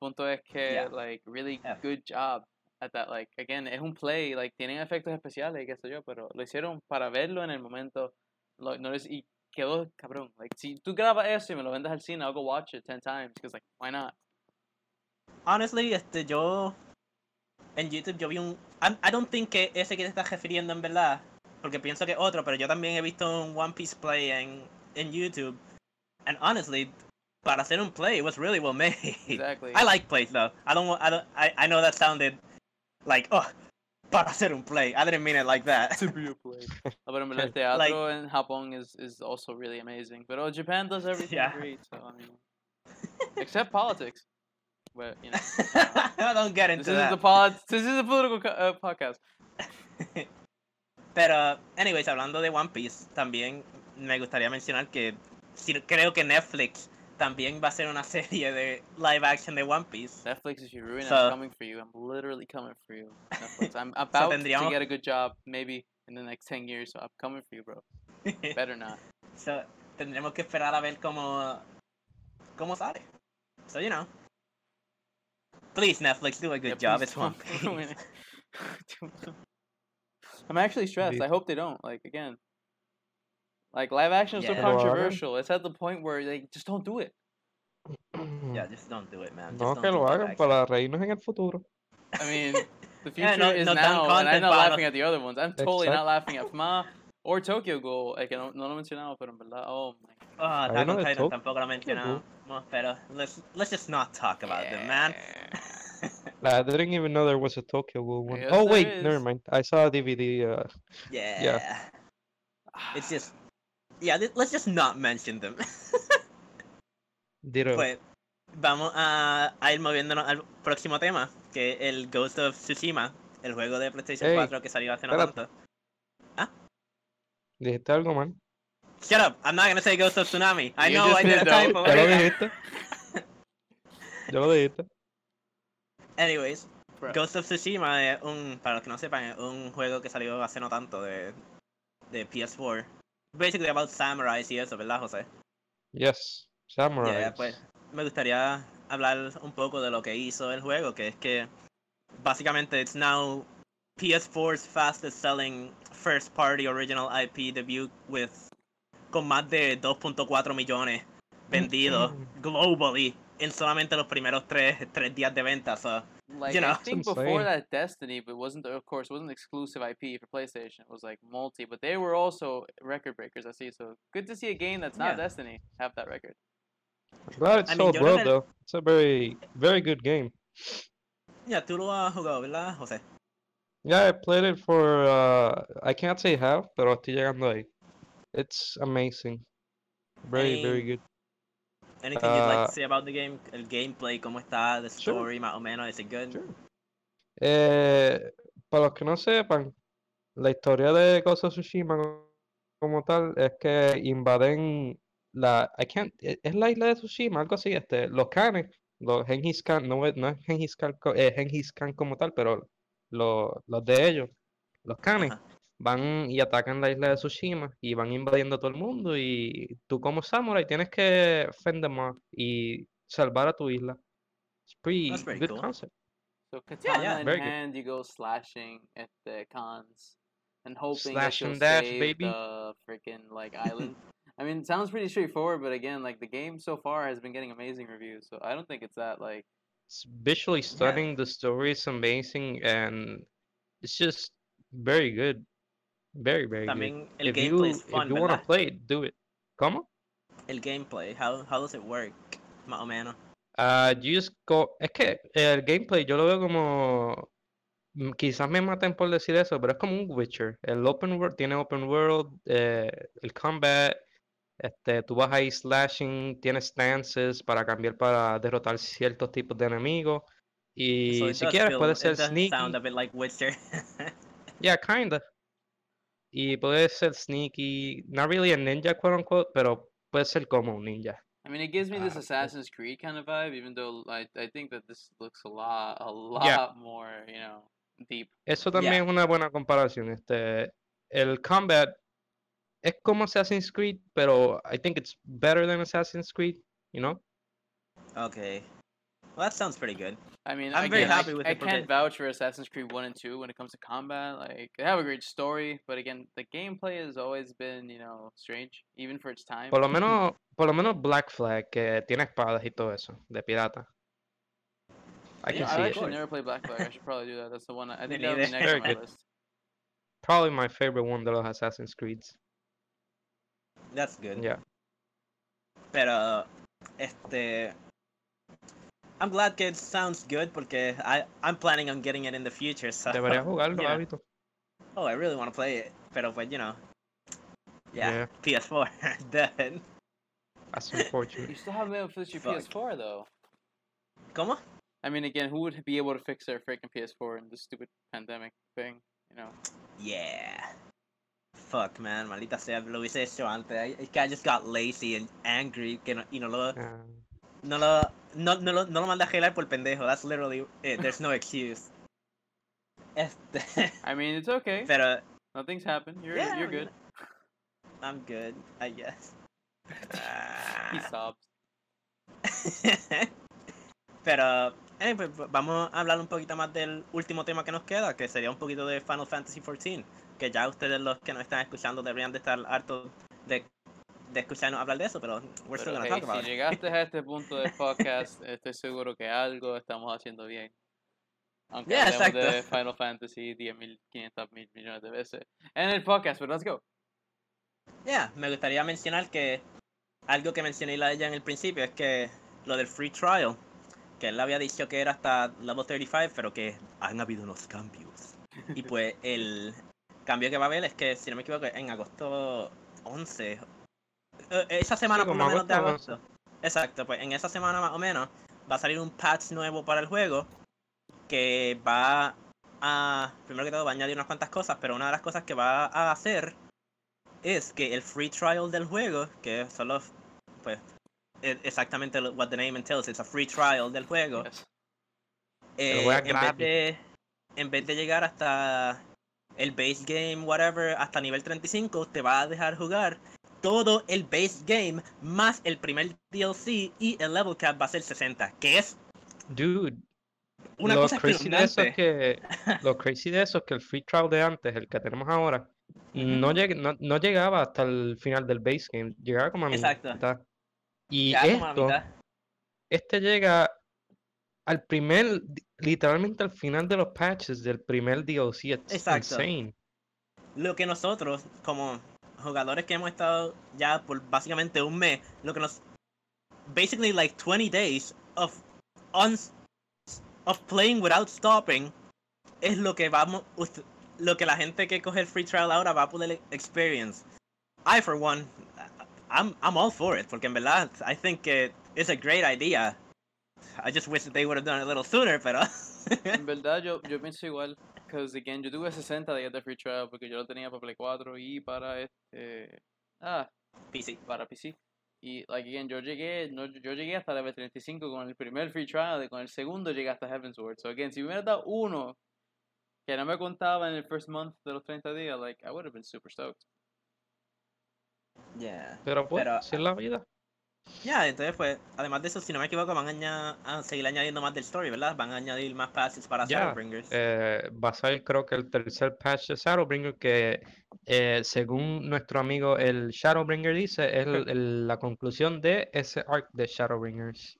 Punto es que, Yeah. like, really Yeah. good job at that. Like, again, es un play, like, tienen efectos especiales y qué sé yo, pero lo hicieron para verlo en el momento. Lo, no les, y quedó cabrón. Like, si tú grabas eso y me lo vendes al cine, I'll go watch it 10 times, because, like, why not? Honestly, este, yo en YouTube yo vi un, I, I don't think que ese que te estás refiriendo en verdad, porque pienso que otro, pero yo también he visto un One Piece play en, en YouTube, and honestly, para hacer un play, it was really well [LAUGHS] made. Exactly. I like plays though. I don't, I don't, I, I know that sounded like, oh, para hacer un play. I didn't mean it like that. to be a play. No, [LAUGHS] pero en verdad el [LAUGHS] Like- teatro en Japón is, is also really amazing. But oh, Japan does everything Yeah. great, so I mean, except politics. But you know, [LAUGHS] don't get this into is that. the pod. This is a political co- uh, podcast. Pero, anyways, hablando de One Piece, también me gustaría mencionar que sí, creo que Netflix también va a hacer una [LAUGHS] serie de live action de One Piece. Netflix, if you ruin it, So- I'm coming for you. I'm literally coming for you. Netflix. I'm [LAUGHS] about to tendríamos- get a good job, maybe in the next ten years. So I'm coming for you, bro. [LAUGHS] Better not. so, tendremos que esperar a ver cómo, cómo sale. So, you know. Please, Netflix, do a good Yeah, job. It's One Piece. I'm actually stressed. I hope they don't. Like again, like live action is so Yeah. Lo hagan. controversial. It's at the point where they just don't do it. [CLEARS THROAT] yeah, just don't do it, man. Just No, don't que lo hagan para reírnos en el futuro. I mean, [LAUGHS] the future Yeah, no- is no dan now, and I'm content not para laughing at the other ones. I'm totally not laughing at FMA or Tokyo Ghoul. Like, no, no lo mencionaba, pero en verdad, oh my. Ah, Ahí Attack no on de Titan Tokyo tampoco lo mencionamos. Pero let's, let's just not talk about them, man. [LAUGHS] I didn't even know there was a Tokyo Ghoul one. Yes, oh there wait, never mind. I saw a DVD. Uh, yeah. It's just. Yeah, th- let's just not mention them. [LAUGHS] pues vamos a, a ir moviéndonos al próximo tema, que es el Ghost of Tsushima, el juego de PlayStation Ey, 4 que salió hace no tanto. Dijiste algo, man. Shut up! I'm not gonna say Ghost of Tsunami. I You know I did a typo. Ya lo dijiste. Ya lo dijiste. Anyways, Bro. Ghost of Tsushima es un, para los que no sepan, es un juego que salió hace no tanto de, de PS4. Basically about samurais y eso, ¿verdad, José? Yes, Samurai. Yeah, pues me gustaría hablar un poco de lo que hizo el juego, que es que básicamente it's now PS4's fastest selling first party original IP debut with con más de 2.4 millones vendidos Mm. globally en solamente los primeros tres, tres días de venta. So, Like You know. I think before insane. that Destiny, but wasn't of course wasn't exclusive IP for PlayStation. It was like multi, but they were also record breakers. I see. So good to see a game that's not Yeah. Destiny have that record. Glad it I sold yo well though. It's a very, very good game. ya, tú lo has jugado, ¿verdad, José? Yeah, I played it for uh I can't say how, pero estoy llegando ahí. It's amazing. Very, very good. Anything you'd like to say about the game? El gameplay, cómo está, the Sure. story, más o menos, is it good? Sure. Eh, para los que no sepan, la historia de Ghost of Tsushima co- como tal es que invaden la, I can't, e- es la isla de Tsushima, algo así, este, los Kanes, los Genghis Khan, no, es- no es Genghis Khan, eh, Genghis Khan como tal, pero lo- los de ellos, los Kanes, Ajá. Van y atacan la isla de Tsushima y van invadiendo todo el mundo y tú como samurai tienes que fend them off y salvar a tu isla. It's pretty That's pretty good cool. concept. So katana yeah, in very good. hand, you go slashing at the cons and hoping Slash that you'll and dash, save baby. the freaking like island. I mean, it sounds pretty straightforward, but again, like the game so far has been getting amazing reviews, so I don't think it's that like It's visually stunning, the story is amazing, and it's just very good. Very, very good. También el If gameplay you, es fun, if you want to ¿verdad? play it, do it. ¿Cómo? El gameplay, how, how does it work? Más o menos. Ah, you just go. Es que el gameplay yo lo veo como. mm, Quizás me maten por decir eso, pero es como un Witcher. El open world tiene open world, eh, el combat, este, tú vas ahí slashing, tienes stances para cambiar para derrotar ciertos tipos de enemigos. Y So si quieres feel- puede it ser sneaky. sound a bit like Witcher. [LAUGHS] Yeah, kinda. Y puede ser sneaky, not really a ninja, quote unquote, pero puede ser como un ninja. I mean, it gives me this Ah, Assassin's Creed kind of vibe, even though I I think that this looks a lot a lot Yeah. more you know deep. Eso también es una buena comparación. Este, el combat es como Assassin's Creed, pero I think it's better than Assassin's Creed, you know? okay. Well, that sounds pretty good. I mean, I'm very again, I- happy with I, it can't vouch for Assassin's Creed One and Two when it comes to combat. Like they have a great story, but again, the gameplay has always been you know strange, even for its time. Por lo [LAUGHS] menos, por lo menos Black Flag, que tiene espadas y todo eso, de pirata. I Yeah, can I've see it. actually never played Black Flag. I should probably do that. That's the one. I I [LAUGHS] Me think that would be neither. next Very on my good. list. Probably my favorite one de los Assassin's Creeds. That's good. Yeah. Pero, este. I'm glad que it sounds good porque I, I'm planning on getting it in the future. So, Deberías jugarlo, you know. hábito. Oh, I really want to play it. Pero, pues, you know. Yeah, Yeah. PS4. Dead. [LAUGHS] That's unfortunate. You still haven't been able to fix your Fuck. PS4 though. ¿Cómo? I mean, again, who would be able to fix their freaking PS4 in this stupid pandemic thing? You know. Yeah. Fuck, man. Maldita sea, lo hubiese hecho antes. I, es que I just got lazy and angry que no, y no lo, no lo, no, no lo, no lo mandé a gelar por pendejo. That's literally it. There's no excuse. Este, I mean, it's okay. pero, Nothing's happened. You're yeah, you're good. I'm good, I guess. [LAUGHS] He sobs. [LAUGHS] Pero, eh, pues, vamos a hablar un poquito más del último tema que nos queda, que sería un poquito de Final Fantasy XIV, que ya ustedes los que nos están escuchando deberían de estar hartos de, de escucharnos hablar de eso, pero we're still Pero, gonna hey, talk about si it. llegaste a este punto del [LAUGHS] podcast, estoy seguro que algo estamos haciendo bien. Aunque Yeah, hablemos de exacto. Final Fantasy 10.500 mil millones de veces en el podcast, pero let's go. Yeah, me gustaría mencionar que algo que mencioné a ella en el principio es que lo del free trial, que él había dicho que era hasta level 35, pero que han habido unos cambios. Y pues [LAUGHS] el cambio que va a haber es que, si no me equivoco, en agosto 11, eh, esa semana Sí, por lo menos de agosto agosto. Exacto, pues en esa semana más o menos va a salir un patch nuevo para el juego que va a, primero que todo, va a añadir unas cuantas cosas, pero una de las cosas que va a hacer es que el free trial del juego, que son los, pues, e- exactamente lo- what the name entails, it's a free trial del juego, Yes. eh, en, vez de, en vez de llegar hasta el base game, whatever, hasta nivel 35, te va a dejar jugar todo el base game más el primer DLC y el level cap va a ser 60, que es Dude, una lo cosa crazy de eso es que lo crazy de eso es que el free trial de antes, el que tenemos ahora, no, lleg- no, no llegaba hasta el final del base game, llegaba como a Exacto. mitad. Y Ya esto, mitad. este llega al primer, literalmente al final de los patches del primer DLC. It's Exacto. insane. Lo que nosotros, como jugadores que hemos estado ya por básicamente un mes, lo que nos. Basically, like 20 days of, uns, of playing without stopping, es lo que vamos. Lo que la gente que coge el free trial ahora va a poder experience. I, for one, I'm, I'm all for it, porque en verdad, I think que it's a great idea. I just wish that they would have done it a little sooner, pero. En verdad, yo, yo pienso igual. Because, again, yo tuve 60 días de free trial porque yo lo tenía para Play 4 y para este. Ah, PC. para PC. Y, like, again, yo llegué, no, yo llegué hasta level 35 con el primer free trial y con el segundo llegué hasta Heaven's Word. So, again, si me hubiera dado uno que no me contaba en el first month de los 30 días, like, I would have been super stoked. Yeah. Pero pues, Pero, así es la vida. Ya, entonces pues, además de eso, si no me equivoco, van a, seguir añadiendo más del story, ¿verdad? Van a añadir más passes para Shadowbringers. Eh, va a salir creo que el tercer patch de Shadowbringer que eh, según nuestro amigo el Shadowbringer dice es el- [LAUGHS] el- la conclusión de ese arc de Shadowbringers.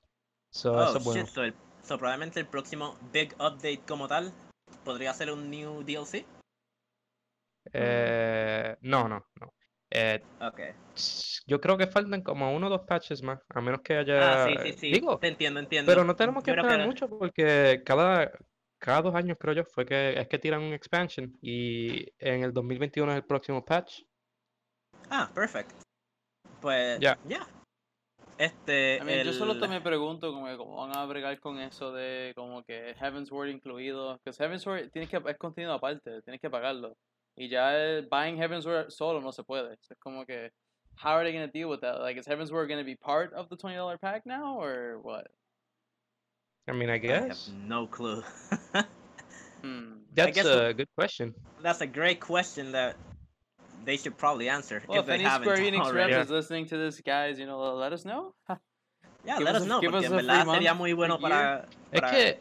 So, oh, eso es bueno. shit, so, el- so probablemente el próximo big update como tal podría ser un new DLC. Eh, no, no, no. Eh, Ok. s- yo creo que faltan como uno o dos patches más, a menos que haya... Ah, sí, sí, sí. Digo, Te entiendo, entiendo. pero no tenemos que esperar que- mucho porque cada, cada dos años creo yo fue que es que tiran un expansion y en el 2021 es el próximo patch. Ah, perfect. Pues, Ya. ya. Este, I mean, yo solo el- te me pregunto como que cómo van a bregar con eso de como que Heaven's Word incluido. Porque Heaven's Word tienes que, es contenido aparte, tienes que pagarlo. Y ya el buying Heaven's Word solo no se puede. Es como que, how are they going to deal with that? Like, is Heaven's Word going to be part of the $20 pack now or what? I mean, I I have guess. no clue. [LAUGHS] Hmm. That's guess a good question. That's a great question that they should probably answer Well, if if any haven't Square Enix already. reps is listening to this, guys, you know, let us know. [LAUGHS] Yeah, Give let us us know, give us a free verdad month, sería muy bueno year. para... Es que,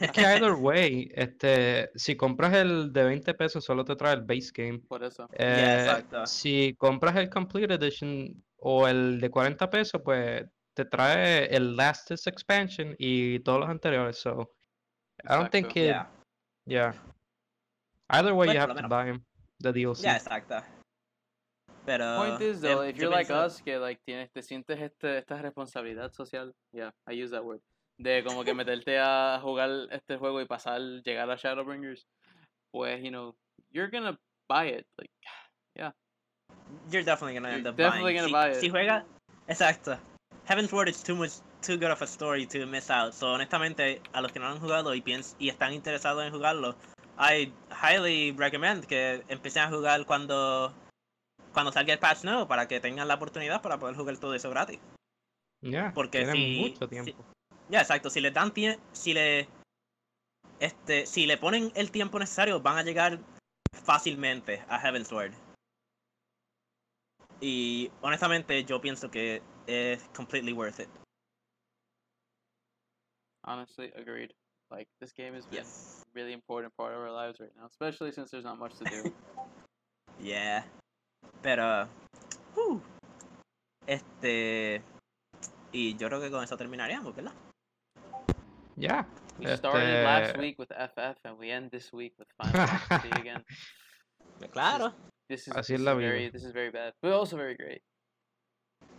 es que either way, este, si compras el de 20 pesos solo te trae el base game. Por eso. Eh, exacto. si compras el Complete Edition o el de 40 pesos, pues te trae el Lastest Expansion y todos los anteriores. So, I don't think Exacto. it, Yeah. yeah. Either way, Pues, you have to buy 'em, the DLC. Ya, exacto. Pero. Point is though, if yo you're like us, que like tienes, te sientes este, esta responsabilidad social, yeah, I use that word, de como que meterte a jugar este juego y pasar, llegar a Shadowbringers, pues, you know, you're gonna buy it, like, [SIGHS] You're definitely gonna You're end up definitely buying. gonna si, buy si it. juega. Exacto. Heaven's Word is too much, too good of a story to miss out. So, honestamente, a los que no lo han jugado y, piens y están interesados en jugarlo, I highly recommend que empiecen a jugar cuando cuando salga el patch nuevo para que tengan la oportunidad para poder jugar todo eso gratis. Yeah, Porque tienen si- mucho si- tiempo. Ya, exacto. Si le dan tie- si le este, si le ponen el tiempo necesario, van a llegar fácilmente a Heaven's Word. Y honestamente, yo pienso que es completely worth it. honestly, agreed. Like, this game has been Yes. a really important part of our lives right now, especially since there's not much to do. [LAUGHS] Yeah. Pero uh, este y yo creo que con eso terminaríamos, ¿verdad? Yeah. We started last uh, week with FF and we end this week with [LAUGHS] Final Fantasy again. Claro. This is, this is la vida. very, this is very bad, but also very great.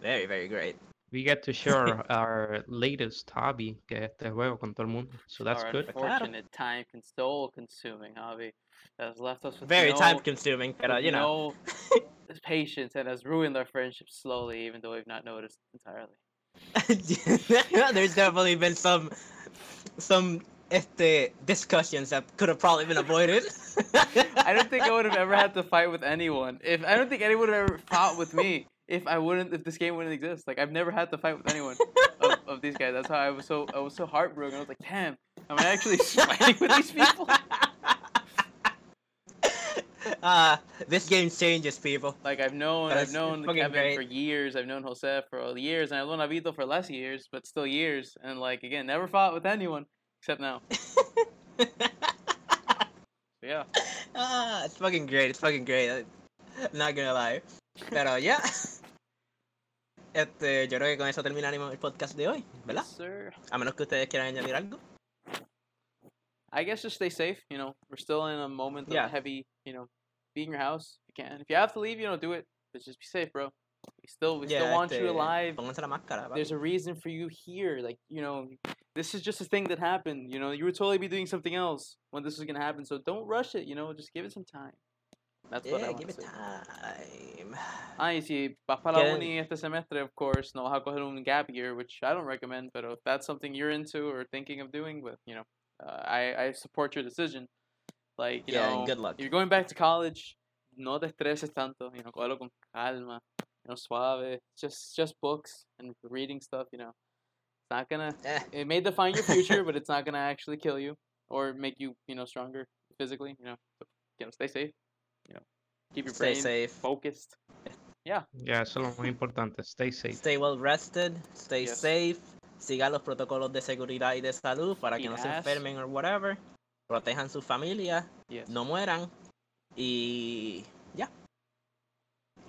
Very, very great. We get to [LAUGHS] share our latest hobby, que es este juego con todo el mundo. So that's Our good. Claro. time con- soul consuming hobby that has left us with Very no, time consuming, pero with you know. no [LAUGHS] patience and has ruined our friendship slowly, even though we've not noticed entirely. There's definitely been some some este discussions that could have probably been avoided. I don't think I would have ever had to fight with anyone. If I don't think anyone would have ever fought with me if I wouldn't if this game wouldn't exist. Like I've never had to fight with anyone of, of these guys. That's how I was so I was so heartbroken. I was like, damn, Am I actually [LAUGHS] fighting with these people? Ah, [LAUGHS] this game changes people. Like I've known, I've known Kevin great. for years. I've known Jose for years, and I've known Avito for less years, but still years. And like again, never fought with anyone except now. [LAUGHS] Yeah. [LAUGHS] ah, it's fucking great. It's fucking great. I'm not gonna lie. Pero ya. Este, yo creo que con eso terminaremos el podcast de hoy, ¿verdad? Yes, sir. A menos que ustedes quieran añadir algo. I guess just stay safe. You know, we're still in a moment Yeah. of heavy. You know, be in your house if you can. If you have to leave, you know, do it. But just be safe, bro. We still, we still Yeah, want you alive. Pónganse la máscara. papi. There's a reason for you here. Like, you know, this is just a thing that happened. You know, you would totally be doing something else when this was gonna happen. So don't rush it. You know, just give it some time. That's what I want give to it say. time. [SIGHS] Ah, y si vas para la uni este semestre, of course, no vas a coger un gap year, which I don't recommend, but if that's something you're into or thinking of doing, with you know, uh, I I support your decision. Like you Yeah, know, and good luck. you're going back to college, no te estreses tanto, you know, cógelo con calma, you know, suave. Just just books and reading stuff, you know. It's not gonna. [LAUGHS] Eh, It may define your future, but it's not gonna [LAUGHS] actually kill you or make you you know stronger physically. You know, so, you know, stay safe. You know, keep your stay brain safe. focused. Yeah. Yeah, eso es lo más importante. Stay safe. Stay well rested. Stay Yes. safe. Sigan los protocolos de seguridad y de salud para que no se enfermen or whatever. Protejan su familia. Yes. No mueran. Y ya.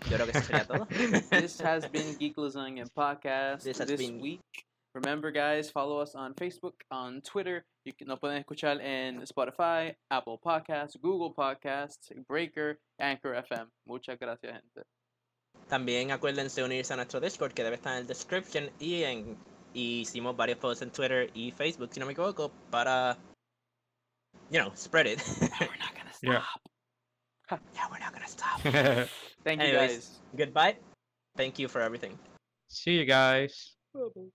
Yo creo que eso sería todo. [LAUGHS] this [LAUGHS] has been Geek Lasagna Podcast This this, has been- week. Remember, guys, follow us on Facebook, on Twitter. You can, nos pueden escuchar en Spotify, Apple Podcasts, Google Podcasts, Breaker, Anchor FM. Muchas gracias, gente. También acuérdense unirse a nuestro Discord que debe estar en el description y en y hicimos varios posts en Twitter y Facebook, si no me equivoco, para you know, spread it. We're not gonna stop. yeah, we're not gonna stop. Thank you, guys. Goodbye. Thank you for everything. See you guys. Bye-bye.